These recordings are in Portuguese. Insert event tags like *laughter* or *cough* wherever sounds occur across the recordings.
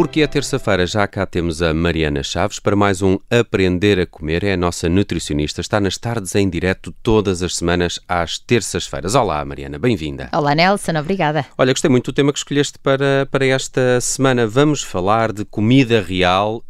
Porque é terça-feira, já cá temos a Mariana Chaves para mais um Aprender a Comer. É a nossa nutricionista, está nas tardes em direto todas as semanas às terças-feiras. Olá, Mariana, bem-vinda. Olá, Nelson, obrigada. Olha, gostei muito do tema que escolheste para, para esta semana. Vamos falar de comida real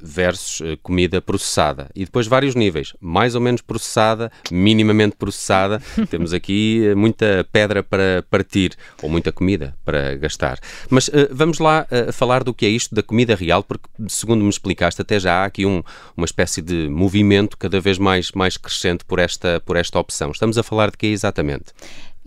versus uh, comida processada. E depois vários níveis, mais ou menos processada, minimamente processada. *laughs* Temos aqui uh, muita pedra para partir, ou muita comida para gastar. Mas vamos lá falar do que é isto da comida real, porque, segundo me explicaste, até já há aqui um, uma espécie de movimento cada vez mais, mais crescente por esta, por esta opção. Estamos a falar de que exatamente?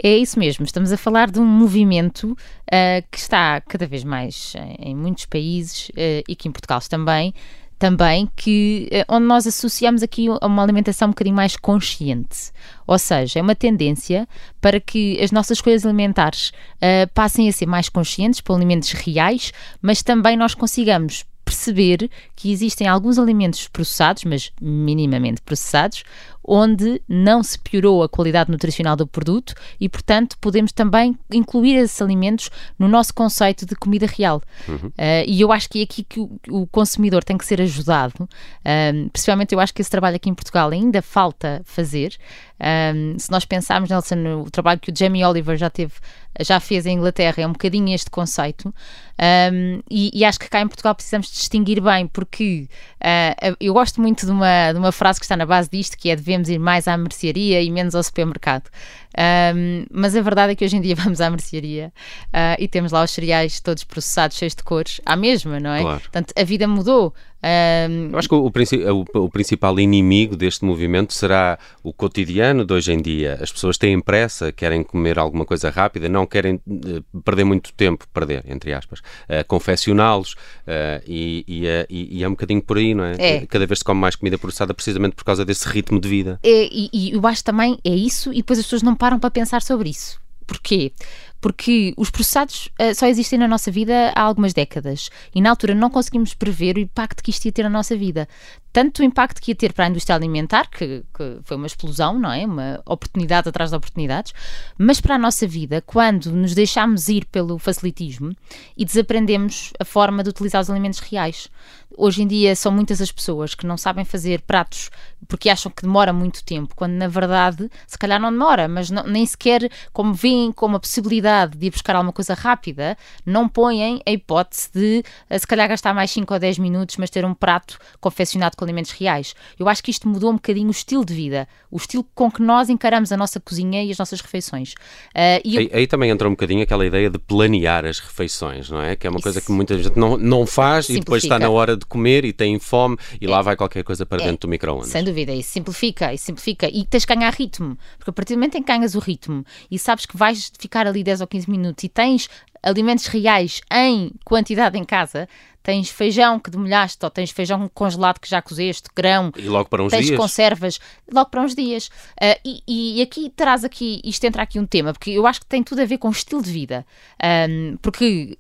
É isso mesmo, estamos a falar de um movimento uh, que está cada vez mais em muitos países uh, e que em Portugal também, também que, uh, onde nós associamos aqui a uma alimentação um bocadinho mais consciente. Ou seja, é uma tendência para que as nossas escolhas alimentares passem a ser mais conscientes por alimentos reais, mas também nós consigamos perceber que existem alguns alimentos processados, mas minimamente processados, onde não se piorou a qualidade nutricional do produto e, portanto, podemos também incluir esses alimentos no nosso conceito de comida real. Uhum. Uh, e eu acho que é aqui que o, o consumidor tem que ser ajudado. Principalmente, eu acho que esse trabalho aqui em Portugal ainda falta fazer. Um, se nós pensarmos, Nelson, no trabalho que o Jamie Oliver já teve, já fez em Inglaterra, é um bocadinho este conceito. Um, e, e, acho que cá em Portugal precisamos distinguir bem, porque uh, eu gosto muito de uma, de uma frase que está na base disto, que é devemos ir mais à mercearia e menos ao supermercado. Um, mas a verdade é que hoje em dia *laughs* vamos à mercearia uh, e temos lá os cereais todos processados, cheios de cores, à mesma, não é? Claro. Portanto, a vida mudou. Um... Eu acho que o, o, o, principal inimigo deste movimento será o cotidiano de hoje em dia. As pessoas têm pressa, querem comer alguma coisa rápida, não querem uh, perder muito tempo, perder, entre aspas, uh, confeccioná-los uh, e, e, e, e, é um bocadinho por aí, não é? é? Cada vez se come mais comida processada precisamente por causa desse ritmo de vida. É, e, e eu acho também é isso, e depois as pessoas não param para pensar sobre isso. Porquê? Porque os processados uh, só existem na nossa vida há algumas décadas e na altura não conseguimos prever o impacto que isto ia ter na nossa vida tanto o impacto que ia ter para a indústria alimentar, que, que, foi uma explosão, não é? Uma oportunidade atrás de oportunidades, mas para a nossa vida, quando nos deixamos ir pelo facilitismo e desaprendemos a forma de utilizar os alimentos reais. Hoje em dia são muitas as pessoas que não sabem fazer pratos porque acham que demora muito tempo, quando na verdade se calhar não demora, mas não, nem sequer como veem como a possibilidade de ir buscar alguma coisa rápida, não põem a hipótese de eh, se calhar gastar mais 5 ou 10 minutos, mas ter um prato confeccionado com alimentos reais. Eu acho que isto mudou um bocadinho o estilo de vida, o estilo com que nós encaramos a nossa cozinha e as nossas refeições. Uh, e eu... aí, aí, também entra um bocadinho aquela ideia de planear as refeições, não é? Que é uma Isso. coisa que muita gente não, não faz Simplifica. e depois está na hora de comer e tem fome e é. lá vai qualquer coisa para é. dentro do micro-ondas. Sem dúvida, isso simplifica, isso simplifica. E tens que ganhar ritmo, porque a partir do momento em que ganhas o ritmo e sabes que vais ficar ali 10 ou 15 minutos e tens alimentos reais em quantidade em casa, tens feijão que demolhaste, ou tens feijão congelado que já cozeste, grão. E logo para uns tens dias. conservas, logo para uns dias. Uh, e, e, aqui traz aqui, isto entra aqui um tema, porque eu acho que tem tudo a ver com o estilo de vida. Um, porque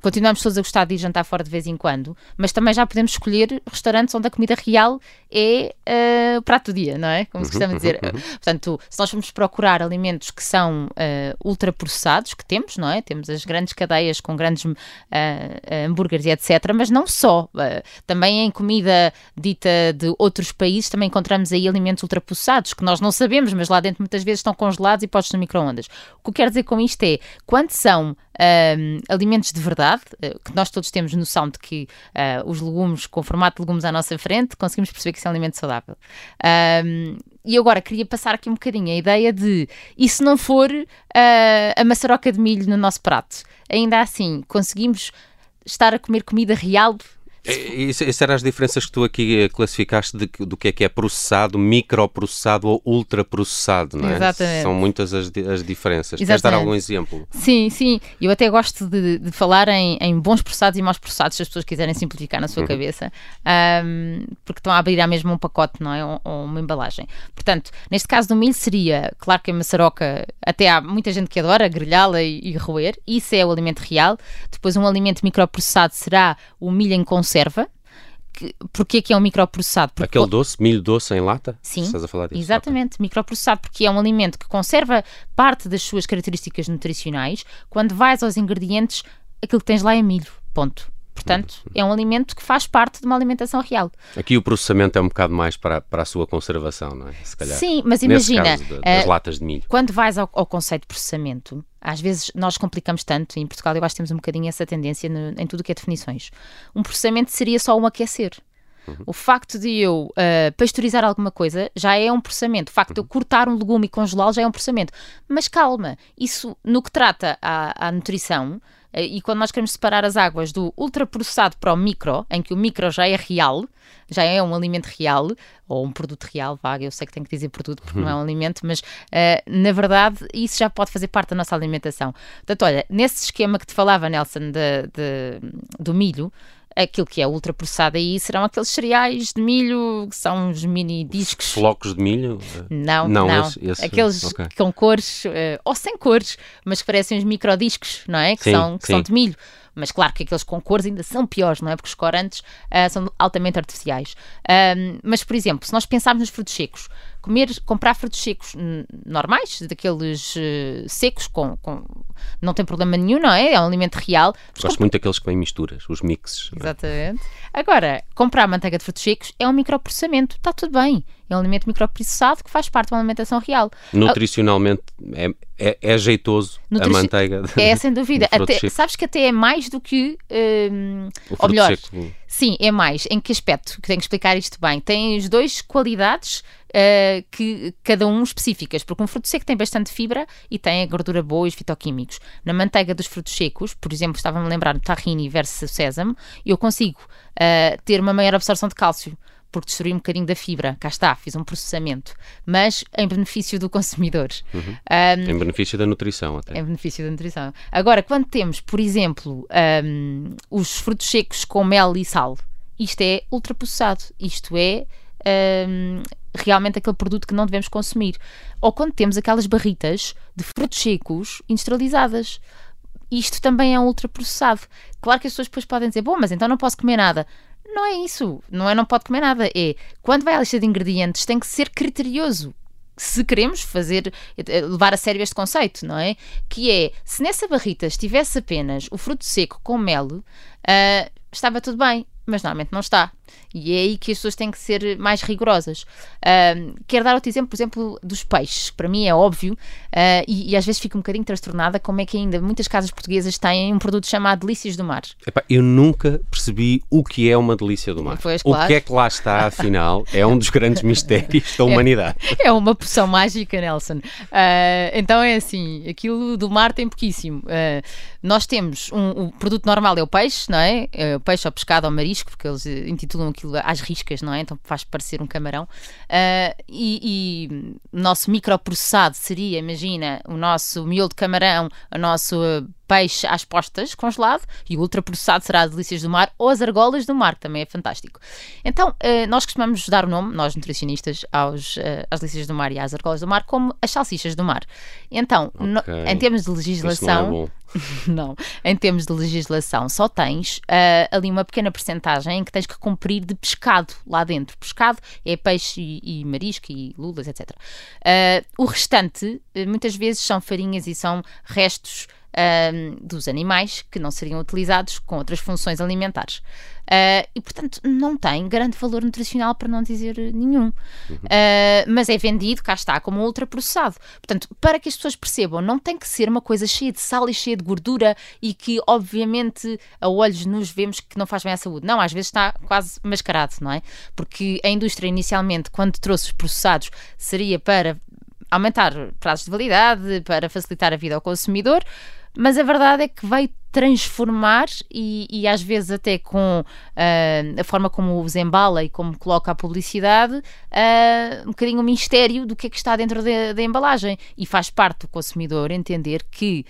continuamos todos a gostar de ir jantar fora de vez em quando, mas também já podemos escolher restaurantes onde a comida real é uh, o prato do dia, não é? Como se uhum, costuma dizer. Uhum, uhum. Portanto, se nós formos procurar alimentos que são uh, ultraprocessados, que temos, não é? Temos as grandes cadeias com grandes uh, hambúrgueres e etc., mas não só. também em comida dita de outros países, também encontramos aí alimentos ultraprocessados, que nós não sabemos, mas lá dentro muitas vezes estão congelados e postos no micro-ondas. O que eu quero dizer com isto é, quando são um, alimentos de verdade, uh, que nós todos temos noção de que uh, os legumes, com formato de legumes à nossa frente, conseguimos perceber que isso é um alimento saudável. Um, e agora queria passar aqui um bocadinho a ideia de e se não for uh, a maçaroca de milho no nosso prato? Ainda assim, conseguimos estar a comer comida real essas eram as diferenças que tu aqui eh, classificaste de, do que é que é processado, microprocessado ou ultraprocessado, não é? Exatamente. São muitas as, as diferenças. Exatamente. Queres dar algum exemplo? Sim, sim. Eu até gosto de, de falar em, em, bons processados e maus processados, se as pessoas quiserem simplificar na sua uhum. cabeça, um, porque estão a abrir à mesma um pacote, não é? Ou, ou, uma embalagem. Portanto, neste caso do milho seria, claro que a maçaroca, até há muita gente que adora grelhá-la e, e roer, isso é o alimento real. Depois um alimento microprocessado será o milho em conserva conserva. Que, porquê que é um microprocessado? Porque Aquele doce, milho doce em lata? Sim, Estás a falar disso? exatamente, okay. microprocessado, porque é um alimento que conserva parte das suas características nutricionais. Quando vais aos ingredientes, aquilo que tens lá é milho, ponto. Portanto, é um alimento que faz parte de uma alimentação real. Aqui o processamento é um bocado mais para, para a sua conservação, não é? Se calhar. Sim, mas imagina. Caso, das uh, latas de milho. Quando vais ao, ao, conceito de processamento, às vezes nós complicamos tanto, e em Portugal eu acho que temos um bocadinho essa tendência no, em tudo o que é definições. Um processamento seria só um aquecer. Uhum. O facto de eu uh, pasteurizar alguma coisa já é um processamento. O facto uhum. de eu cortar um legume e congelá-lo já é um processamento. Mas calma, isso no que trata à, à nutrição, uh, e quando nós queremos separar as águas do ultraprocessado para o micro, em que o micro já é real, já é um alimento real, ou um produto real, vaga, eu sei que tenho que dizer produto porque uhum. não é um alimento, mas uh, na verdade isso já pode fazer parte da nossa alimentação. Portanto, olha, nesse esquema que te falava, Nelson, de, de do milho, aquilo que é ultraprocessado aí serão aqueles cereais de milho que são os mini discos. Flocos de milho? Não, não. não. Esse, esse, aqueles okay. com cores, uh, ou sem cores, mas que parecem os microdiscos, não é? Que, sim, são, que são de milho. Mas claro que aqueles com cores ainda são piores, não é? Porque os corantes uh, são altamente artificiais. Um, mas, por exemplo, se nós pensarmos nos frutos secos, comer, comprar frutos secos normais, daqueles uh, secos, com, com, não tem problema nenhum, não é? É um alimento real. Gosto comp... muito daqueles que vêm misturas, os mixes. É? Exatamente. É? Agora, comprar manteiga de frutos secos é um microprocessamento, está tudo bem. É um alimento microprocessado que faz parte de uma alimentação real. Nutricionalmente é, é, é jeitoso Nutrici... a manteiga. De, é, sem dúvida. *laughs* Até, sabes que até é mais do que. Um, ou melhor, seco. Sim, é mais. Em que aspecto? Que tenho que explicar isto bem. Tem as duas qualidades uh, que cada um específicas, porque um fruto seco tem bastante fibra e tem a gordura boa e os fitoquímicos. Na manteiga dos frutos secos, por exemplo, estava-me a lembrar do tahini versus sésamo, eu consigo uh, ter uma maior absorção de cálcio porque destruí um bocadinho da fibra, cá está, fiz um processamento, mas em benefício do consumidor. Uhum. Um, em benefício da nutrição, até. Em benefício da nutrição. Agora, quando temos, por exemplo, um, os frutos secos com mel e sal, isto é ultraprocessado, isto é. Um, realmente aquele produto que não devemos consumir. Ou quando temos aquelas barritas de frutos secos industrializadas. Isto também é um ultraprocessado. Claro que as pessoas depois podem dizer, bom, mas então não posso comer nada. Não é isso. Não é não pode comer nada. É quando vai à lista de ingredientes tem que ser criterioso. Se queremos fazer, eh, levar a sério este conceito, não é? Que é, se nessa barrita estivesse apenas o fruto seco com mel, uh, estava tudo bem mas normalmente não está. E é aí que as pessoas têm que ser mais rigorosas. Uh, quero dar outro exemplo, por exemplo, dos peixes. Para mim é óbvio uh, e, e, às vezes fico um bocadinho transtornada como é que ainda muitas casas portuguesas têm um produto chamado Delícias do Mar. Epá, eu nunca percebi o que é uma delícia do mar. Pois, claro. O que é que lá está, *laughs* afinal, é um dos grandes mistérios da humanidade. É, é uma poção mágica, Nelson. Uh, então é assim, aquilo do mar tem pouquíssimo. nós temos um, o produto normal é o peixe, não é? é o peixe ou pescado ou marisco, porque eles intitulam aquilo às riscas, não é? Então faz parecer um camarão. Uh, e, e nosso microprocessado seria, imagina, o nosso miolo de camarão, o nosso peixe às postas, congelado, e o ultraprocessado será as delícias do mar ou as argolas do mar, que também é fantástico. Então, eh, nós costumamos dar o nome, nós nutricionistas, aos, eh, às delícias do mar e às argolas do mar como as salsichas do mar. Então, okay. no, em termos de legislação. Não, *laughs* não, em termos de legislação, só tens uh, ali uma pequena percentagem em que tens que cumprir de pescado lá dentro. Pescado é peixe e, e marisco e lulas, etc. Uh, o restante, muitas vezes, são farinhas e são restos um, dos animais que não seriam utilizados com outras funções alimentares. Uh, e, portanto, não tem grande valor nutricional, para não dizer nenhum. Uhum. Uh, mas é vendido, cá está, como ultraprocessado. Portanto, para que as pessoas percebam, não tem que ser uma coisa cheia de sal e cheia de gordura e que, obviamente, a olhos nos vemos que não faz bem à saúde. Não, às vezes está quase mascarado, não é? Porque a indústria, inicialmente, quando trouxe os processados, seria para aumentar prazos de validade, para facilitar a vida ao consumidor mas a verdade é que veio transformar e, e às vezes até com uh, a forma como os embala e como coloca a publicidade, uh, um bocadinho o mistério do que é que está dentro da embalagem. E faz parte do consumidor entender que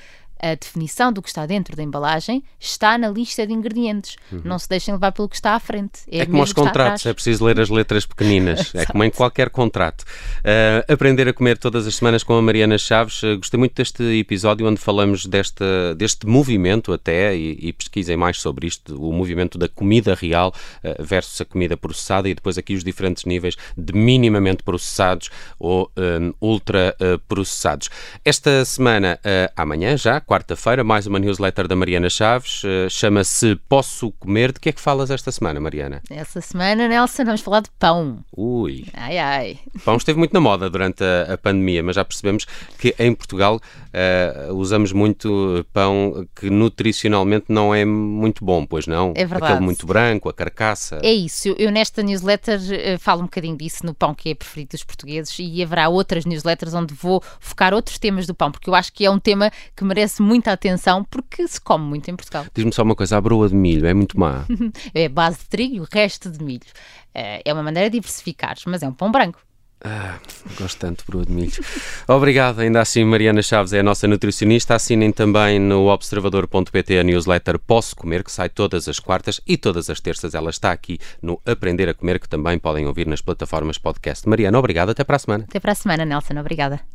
a definição do que está dentro da embalagem está na lista de ingredientes. Uhum. Não se deixem levar pelo que está à frente. É, é como os contratos, é preciso ler as letras pequeninas. *laughs* é como em qualquer contrato. Uh, aprender a comer todas as semanas com a Mariana Chaves. Uh, gostei muito deste episódio onde falamos deste, deste movimento até, e, e pesquisem mais sobre isto, o movimento da comida real uh, versus a comida processada e depois aqui os diferentes níveis de minimamente processados ou ultra processados. Esta semana, amanhã já, quarta-feira, mais uma newsletter da Mariana Chaves. Uh, Chama-se Posso Comer. De que é que falas esta semana, Mariana? Esta semana, Nelson, vamos falar de pão. Ui. Ai, ai. Pão esteve muito na moda durante a, a pandemia, mas já percebemos que em Portugal uh, usamos muito pão que nutricionalmente não é muito bom, pois não? É verdade. Aquele muito branco, a carcaça. É isso. Eu, eu nesta newsletter uh, falo um bocadinho disso no pão que é preferido dos portugueses e haverá outras newsletters onde vou focar outros temas do pão, porque eu acho que é um tema que merece muita atenção porque se come muito em Portugal. Diz-me só uma coisa, a broa de milho é muito má. *laughs* é base de trigo e o resto de milho. Uh, é uma maneira de diversificar, mas é um pão branco. Ah, gosto tanto de broa de milho. *laughs* Obrigado, ainda assim, Mariana Chaves é a nossa nutricionista. Assinem também no observador.pt a newsletter Posso Comer, que sai todas as quartas e todas as terças. Ela está aqui no Aprender a Comer, que também podem ouvir nas plataformas podcast. Mariana, obrigado. Até para a semana. Até para a semana, Nelson. Obrigada.